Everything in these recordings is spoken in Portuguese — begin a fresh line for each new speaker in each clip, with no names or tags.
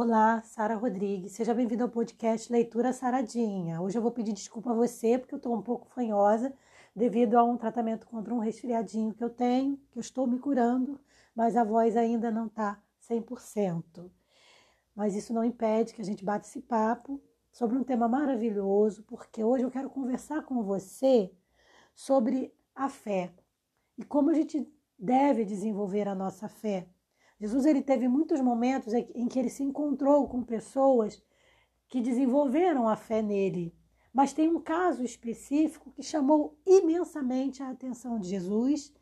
Olá, Sara Rodrigues. Seja bem-vindo ao podcast Leitura Saradinha. Hoje eu vou pedir desculpa a você porque eu estou um pouco fanhosa devido a um tratamento contra um resfriadinho que eu tenho, que eu estou me curando, mas a voz ainda não está 100%. Mas isso não impede que a gente bata esse papo sobre um tema maravilhoso, porque hoje eu quero conversar com você sobre a fé e como a gente deve desenvolver a nossa fé. Jesus ele teve muitos momentos em que ele se encontrou com pessoas que desenvolveram a fé nele. Mas tem um caso específico que chamou imensamente a atenção de Jesus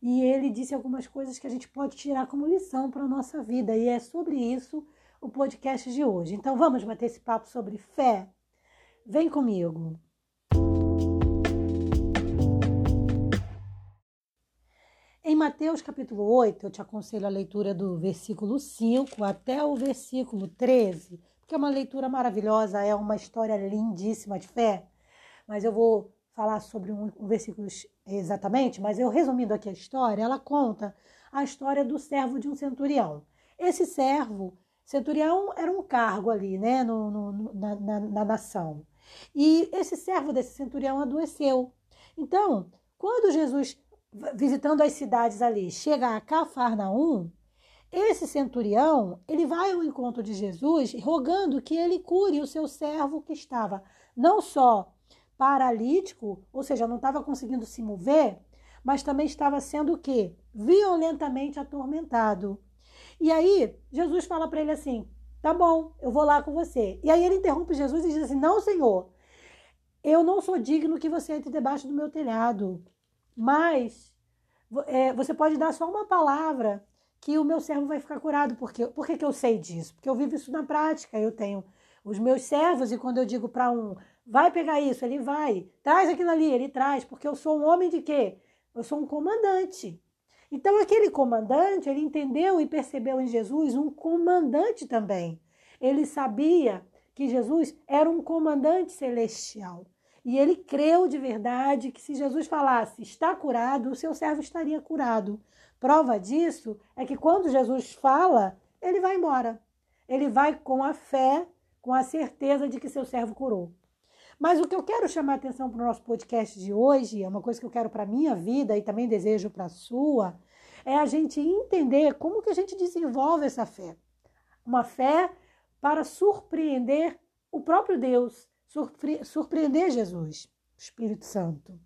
e ele disse algumas coisas que a gente pode tirar como lição para a nossa vida. E é sobre isso o podcast de hoje. Então vamos bater esse papo sobre fé? Vem comigo. Mateus capítulo 8, eu te aconselho a leitura do versículo 5 até o versículo 13, porque é uma leitura maravilhosa, é uma história lindíssima de fé. Mas eu vou falar sobre um, um versículo exatamente, mas eu resumindo aqui a história, ela conta a história do servo de um centurião. Esse servo, centurião era um cargo ali, né, no, no, na, na, na nação. E esse servo desse centurião adoeceu. Então, quando Jesus visitando as cidades ali, chega a Cafarnaum, esse centurião, ele vai ao encontro de Jesus rogando que ele cure o seu servo que estava não só paralítico, ou seja, não estava conseguindo se mover, mas também estava sendo o quê? Violentamente atormentado. E aí, Jesus fala para ele assim: "Tá bom, eu vou lá com você". E aí ele interrompe Jesus e diz assim: "Não, Senhor, eu não sou digno que você entre debaixo do meu telhado. Mas é, você pode dar só uma palavra que o meu servo vai ficar curado. Porque, por que, que eu sei disso? Porque eu vivo isso na prática. Eu tenho os meus servos e quando eu digo para um, vai pegar isso, ele vai. Traz aquilo ali, ele traz. Porque eu sou um homem de quê? Eu sou um comandante. Então aquele comandante, ele entendeu e percebeu em Jesus um comandante também. Ele sabia que Jesus era um comandante celestial. E ele creu de verdade que se Jesus falasse está curado, o seu servo estaria curado. Prova disso é que quando Jesus fala, ele vai embora. Ele vai com a fé, com a certeza de que seu servo curou. Mas o que eu quero chamar a atenção para o nosso podcast de hoje, é uma coisa que eu quero para a minha vida e também desejo para a sua, é a gente entender como que a gente desenvolve essa fé. Uma fé para surpreender o próprio Deus, surpre surpreender Jesus, o Espírito Santo.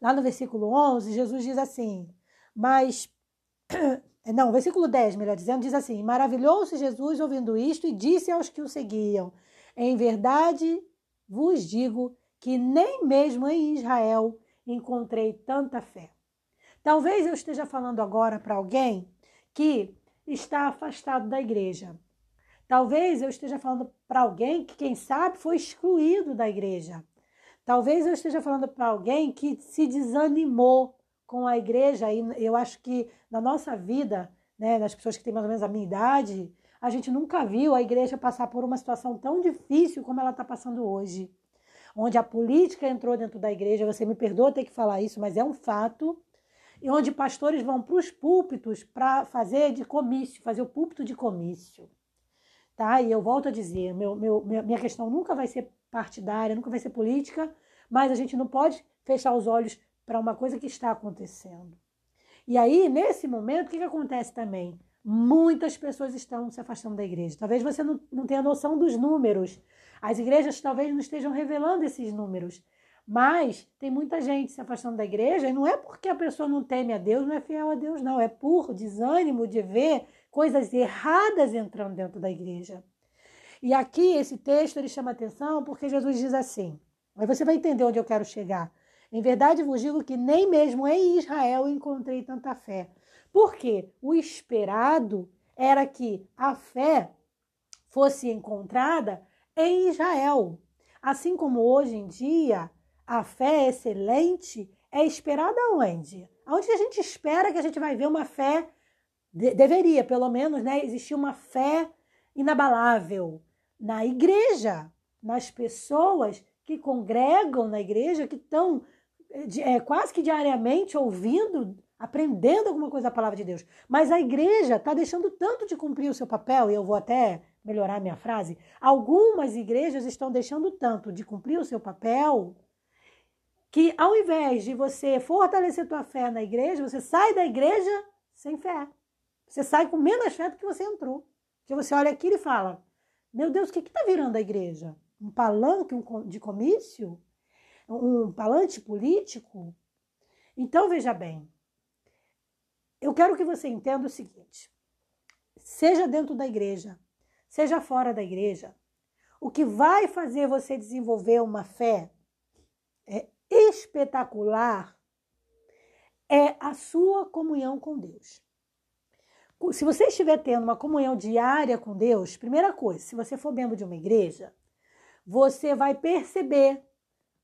Lá no versículo 11, Jesus diz assim: Mas. Não, versículo 10, melhor dizendo, diz assim: Maravilhou-se Jesus ouvindo isto e disse aos que o seguiam: Em verdade vos digo que nem mesmo em Israel encontrei tanta fé. Talvez eu esteja falando agora para alguém que está afastado da igreja, Talvez eu esteja falando para alguém que, quem sabe, foi excluído da igreja. Talvez eu esteja falando para alguém que se desanimou com a igreja. E eu acho que na nossa vida, né, das pessoas que têm mais ou menos a minha idade, a gente nunca viu a igreja passar por uma situação tão difícil como ela está passando hoje. Onde a política entrou dentro da igreja, você me perdoa ter que falar isso, mas é um fato. E onde pastores vão para os púlpitos para fazer de comício, fazer o púlpito de comício tá? E eu volto a dizer, meu, meu, minha questão nunca vai ser partidária, nunca vai ser política, mas a gente não pode fechar os olhos para uma coisa que está acontecendo. E aí, nesse momento, o que, que acontece também? Muitas pessoas estão se afastando da igreja. Talvez você não, não tenha noção dos números. As igrejas talvez não estejam revelando esses números. Mas tem muita gente se afastando da igreja e não é porque a pessoa não teme a Deus, não é fiel a Deus, não. É por desânimo de ver coisas erradas entrando dentro da igreja. E aqui esse texto ele chama atenção porque Jesus diz assim. Aí você vai entender onde eu quero chegar. Em verdade vos digo que nem mesmo em Israel encontrei tanta fé. Porque o esperado era que a fé fosse encontrada em Israel. Assim como hoje em dia a fé excelente é esperada onde? Onde a gente espera que a gente vai ver uma fé de, deveria, pelo menos, né, existir uma fé inabalável na igreja, nas pessoas que congregam na igreja, que estão é, quase que diariamente ouvindo aprendendo alguma coisa da palavra de Deus. Mas a igreja está deixando tanto de cumprir o seu papel, e eu vou até melhorar minha frase. Algumas igrejas estão deixando tanto de cumprir o seu papel que ao invés de você fortalecer tua fé na igreja, você sai da igreja sem fé. Você sai com menos fé do que você entrou. Porque você olha aquilo e fala: Meu Deus, o que está virando a igreja? Um palanque de comício? Um palante político? Então, veja bem, eu quero que você entenda o seguinte: seja dentro da igreja, seja fora da igreja, o que vai fazer você desenvolver uma fé é espetacular é a sua comunhão com Deus. Se você estiver tendo uma comunhão diária com Deus, primeira coisa, se você for membro de uma igreja, você vai perceber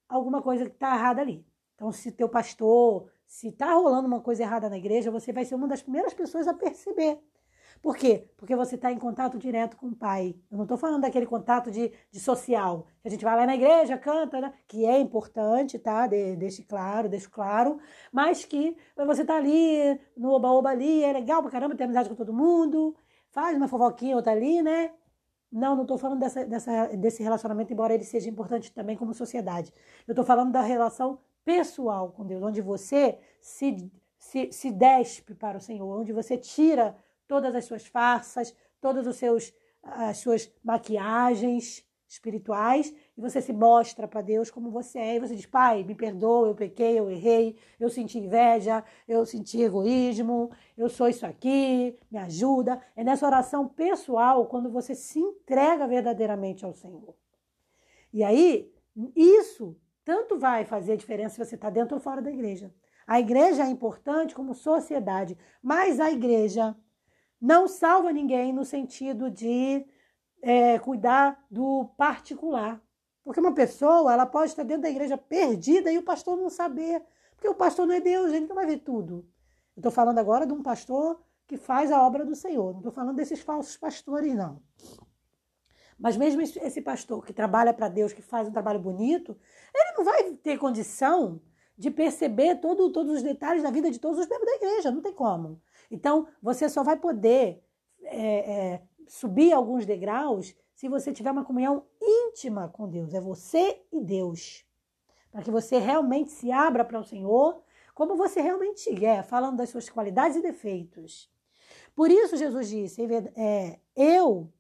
alguma coisa que está errada ali. Então, se teu pastor, se está rolando uma coisa errada na igreja, você vai ser uma das primeiras pessoas a perceber. Por quê? Porque você está em contato direto com o Pai. Eu não estou falando daquele contato de, de social, a gente vai lá na igreja, canta, né? que é importante, tá? De, deixe claro, deixo claro, mas que você está ali, no oba-oba ali, é legal pra caramba, tem amizade com todo mundo, faz uma fofoquinha outra ali, né? Não, não estou falando dessa, dessa, desse relacionamento, embora ele seja importante também como sociedade. Eu estou falando da relação pessoal com Deus, onde você se, se, se despe para o Senhor, onde você tira todas as suas farsas, todas os seus as suas maquiagens espirituais e você se mostra para Deus como você é e você diz: "Pai, me perdoa, eu pequei, eu errei, eu senti inveja, eu senti egoísmo, eu sou isso aqui, me ajuda". É nessa oração pessoal quando você se entrega verdadeiramente ao Senhor. E aí, isso tanto vai fazer diferença se você está dentro ou fora da igreja. A igreja é importante como sociedade, mas a igreja não salva ninguém no sentido de é, cuidar do particular. Porque uma pessoa, ela pode estar dentro da igreja perdida e o pastor não saber. Porque o pastor não é Deus, ele não vai ver tudo. Estou falando agora de um pastor que faz a obra do Senhor. Não estou falando desses falsos pastores, não. Mas mesmo esse pastor que trabalha para Deus, que faz um trabalho bonito, ele não vai ter condição de perceber todo, todos os detalhes da vida de todos os membros da igreja. Não tem como. Então, você só vai poder é, é, subir alguns degraus se você tiver uma comunhão íntima com Deus. É você e Deus. Para que você realmente se abra para o Senhor como você realmente é, falando das suas qualidades e defeitos. Por isso, Jesus disse: é, Eu,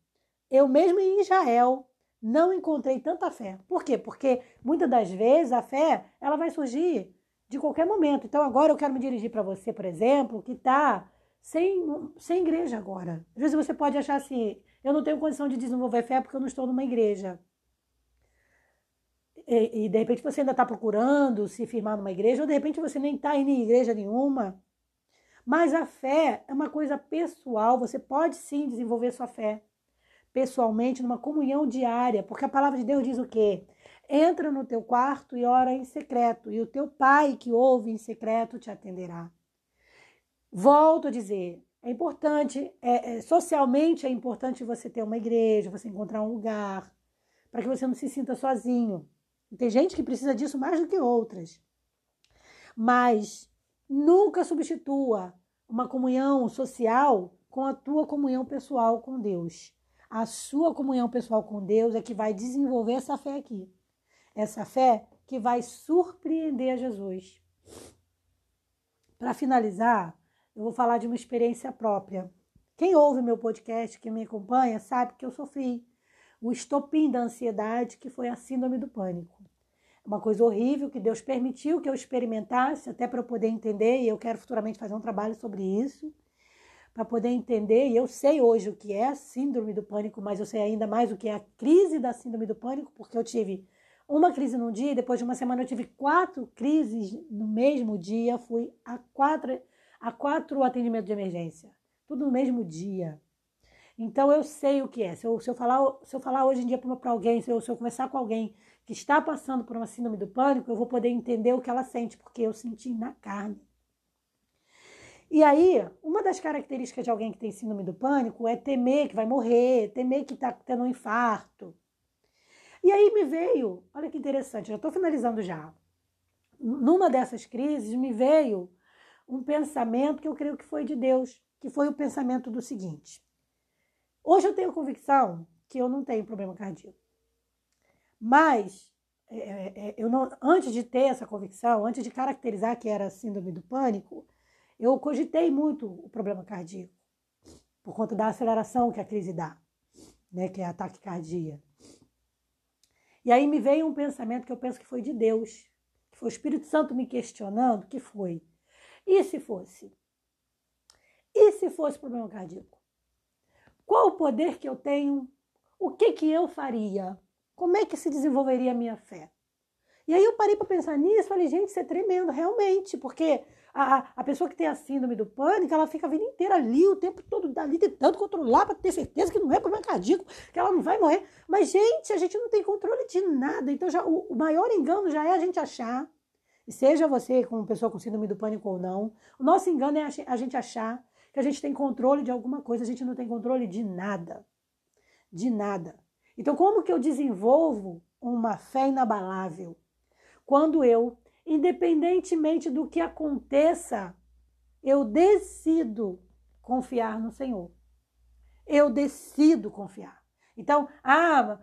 eu mesmo em Israel, não encontrei tanta fé. Por quê? Porque muitas das vezes a fé ela vai surgir de qualquer momento. Então, agora eu quero me dirigir para você, por exemplo, que está sem, sem igreja agora. Às vezes você pode achar assim, eu não tenho condição de desenvolver fé porque eu não estou numa igreja. E, e de repente você ainda está procurando se firmar numa igreja, ou de repente você nem está indo em igreja nenhuma. Mas a fé é uma coisa pessoal, você pode sim desenvolver sua fé pessoalmente, numa comunhão diária, porque a palavra de Deus diz o quê? Entra no teu quarto e ora em secreto, e o teu pai que ouve em secreto te atenderá. Volto a dizer, é importante, é, é, socialmente é importante você ter uma igreja, você encontrar um lugar, para que você não se sinta sozinho. Tem gente que precisa disso mais do que outras. Mas nunca substitua uma comunhão social com a tua comunhão pessoal com Deus. A sua comunhão pessoal com Deus é que vai desenvolver essa fé aqui. Essa fé que vai surpreender a Jesus. Para finalizar, eu vou falar de uma experiência própria. Quem ouve meu podcast, quem me acompanha, sabe que eu sofri o estopim da ansiedade, que foi a síndrome do pânico. Uma coisa horrível que Deus permitiu que eu experimentasse, até para eu poder entender, e eu quero futuramente fazer um trabalho sobre isso, para poder entender. E eu sei hoje o que é a síndrome do pânico, mas eu sei ainda mais o que é a crise da síndrome do pânico, porque eu tive uma crise num dia, depois de uma semana eu tive quatro crises no mesmo dia, fui a quatro a quatro atendimentos de emergência, tudo no mesmo dia. Então eu sei o que é. Se eu, se eu, falar, se eu falar hoje em dia para alguém, se eu, se eu conversar com alguém que está passando por uma síndrome do pânico, eu vou poder entender o que ela sente, porque eu senti na carne. E aí, uma das características de alguém que tem síndrome do pânico é temer que vai morrer, temer que está tendo um infarto. E aí me veio, olha que interessante, já estou finalizando já. Numa dessas crises, me veio um pensamento que eu creio que foi de Deus, que foi o pensamento do seguinte: hoje eu tenho convicção que eu não tenho problema cardíaco, mas é, é, é, eu não, antes de ter essa convicção, antes de caracterizar que era síndrome do pânico, eu cogitei muito o problema cardíaco por conta da aceleração que a crise dá, né, que é ataque cardíaco. E aí me veio um pensamento que eu penso que foi de Deus, que foi o Espírito Santo me questionando, que foi: e se fosse? E se fosse problema cardíaco? Qual o poder que eu tenho? O que que eu faria? Como é que se desenvolveria a minha fé? E aí eu parei para pensar nisso, falei, gente, isso é tremendo, realmente, porque a, a pessoa que tem a síndrome do pânico, ela fica a vida inteira ali, o tempo todo ali, tentando controlar para ter certeza que não é problema cardíaco, que ela não vai morrer. Mas, gente, a gente não tem controle de nada. Então, já, o, o maior engano já é a gente achar, seja você com pessoa com síndrome do pânico ou não, o nosso engano é a gente achar que a gente tem controle de alguma coisa, a gente não tem controle de nada. De nada. Então, como que eu desenvolvo uma fé inabalável? Quando eu independentemente do que aconteça, eu decido confiar no Senhor. Eu decido confiar. Então, ah,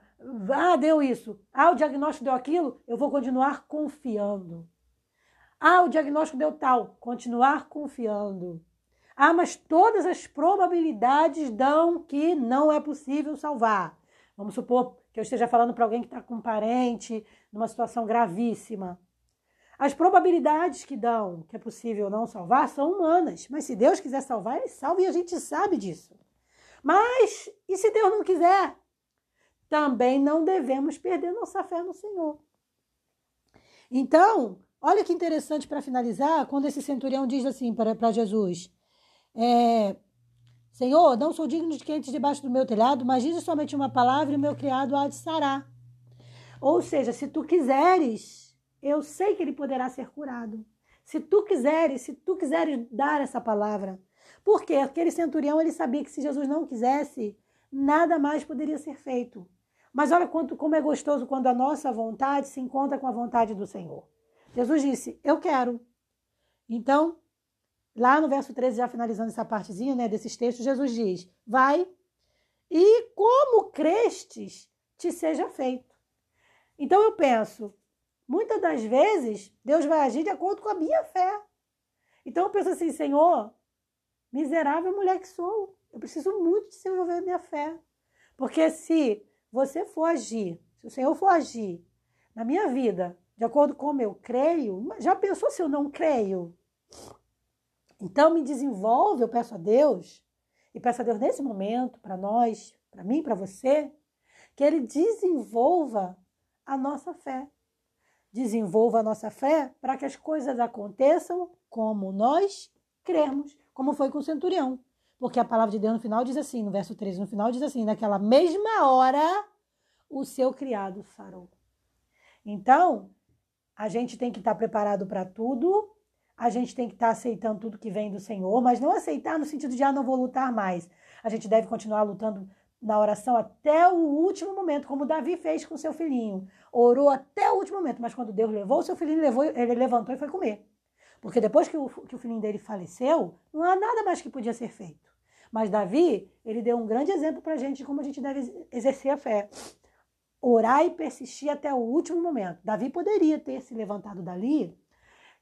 ah, deu isso. Ah, o diagnóstico deu aquilo, eu vou continuar confiando. Ah, o diagnóstico deu tal, continuar confiando. Ah, mas todas as probabilidades dão que não é possível salvar. Vamos supor que eu esteja falando para alguém que está com um parente numa situação gravíssima. As probabilidades que dão que é possível não salvar são humanas, mas se Deus quiser salvar, Ele salva e a gente sabe disso. Mas, e se Deus não quiser? Também não devemos perder nossa fé no Senhor. Então, olha que interessante para finalizar, quando esse centurião diz assim para Jesus: é, Senhor, não sou digno de que entres debaixo do meu telhado, mas diz somente uma palavra e o meu criado há de sará. Ou seja, se tu quiseres, eu sei que ele poderá ser curado. Se tu quiseres, se tu quiseres dar essa palavra. Porque aquele centurião, ele sabia que se Jesus não quisesse, nada mais poderia ser feito. Mas olha quanto, como é gostoso quando a nossa vontade se encontra com a vontade do Senhor. Jesus disse, eu quero. Então, lá no verso 13, já finalizando essa partezinha né, desses textos, Jesus diz, vai e como crestes, te seja feito. Então eu penso, Muitas das vezes, Deus vai agir de acordo com a minha fé. Então eu penso assim, Senhor, miserável mulher que sou, eu preciso muito desenvolver a minha fé. Porque se você for agir, se o Senhor for agir na minha vida de acordo com como eu creio, já pensou se eu não creio? Então me desenvolve, eu peço a Deus, e peço a Deus nesse momento, para nós, para mim, para você, que Ele desenvolva a nossa fé desenvolva a nossa fé para que as coisas aconteçam como nós cremos, como foi com o centurião. Porque a palavra de Deus no final diz assim, no verso 13, no final diz assim: naquela mesma hora o seu criado sarou. Então, a gente tem que estar preparado para tudo, a gente tem que estar aceitando tudo que vem do Senhor, mas não aceitar no sentido de, ah, não vou lutar mais. A gente deve continuar lutando na oração até o último momento, como Davi fez com seu filhinho. Orou até o último momento, mas quando Deus levou o seu filhinho, levou, ele levantou e foi comer. Porque depois que o, que o filhinho dele faleceu, não há nada mais que podia ser feito. Mas Davi, ele deu um grande exemplo para a gente de como a gente deve exercer a fé. Orar e persistir até o último momento. Davi poderia ter se levantado dali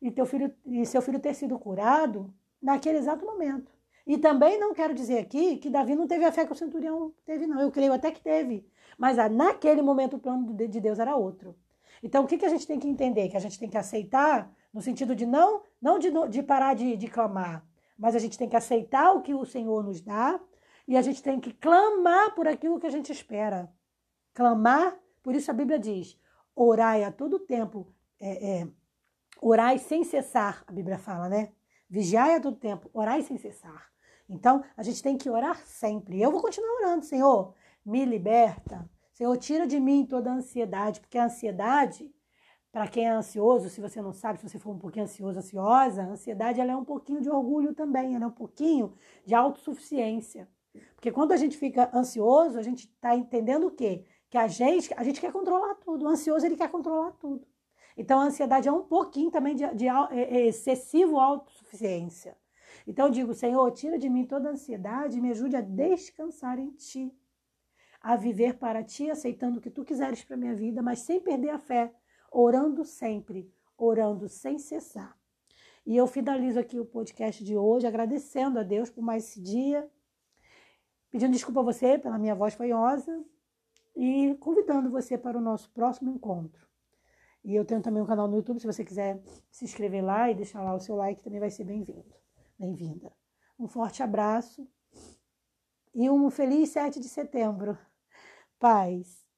e, teu filho, e seu filho ter sido curado naquele exato momento. E também não quero dizer aqui que Davi não teve a fé que o centurião teve, não. Eu creio até que teve. Mas ah, naquele momento o plano de Deus era outro. Então, o que, que a gente tem que entender? Que a gente tem que aceitar, no sentido de não, não de, de parar de, de clamar, mas a gente tem que aceitar o que o Senhor nos dá e a gente tem que clamar por aquilo que a gente espera. Clamar, por isso a Bíblia diz: orai a todo tempo, é, é, orai sem cessar, a Bíblia fala, né? Vigiai a todo tempo, orai sem cessar. Então, a gente tem que orar sempre. Eu vou continuar orando, Senhor, me liberta. Senhor, tira de mim toda a ansiedade, porque a ansiedade, para quem é ansioso, se você não sabe, se você for um pouquinho ansioso, ansiosa, a ansiedade ela é um pouquinho de orgulho também, ela é um pouquinho de autossuficiência. Porque quando a gente fica ansioso, a gente está entendendo o quê? Que a gente, a gente quer controlar tudo. O ansioso, ele quer controlar tudo. Então, a ansiedade é um pouquinho também de, de, de é, é excessivo autossuficiência. Então, eu digo, Senhor, tira de mim toda a ansiedade e me ajude a descansar em Ti, a viver para Ti, aceitando o que Tu quiseres para minha vida, mas sem perder a fé, orando sempre, orando sem cessar. E eu finalizo aqui o podcast de hoje agradecendo a Deus por mais esse dia, pedindo desculpa a você pela minha voz fanhosa e convidando você para o nosso próximo encontro. E eu tenho também um canal no YouTube, se você quiser se inscrever lá e deixar lá o seu like, também vai ser bem-vindo. Bem-vinda. Um forte abraço e um feliz 7 de setembro. Paz.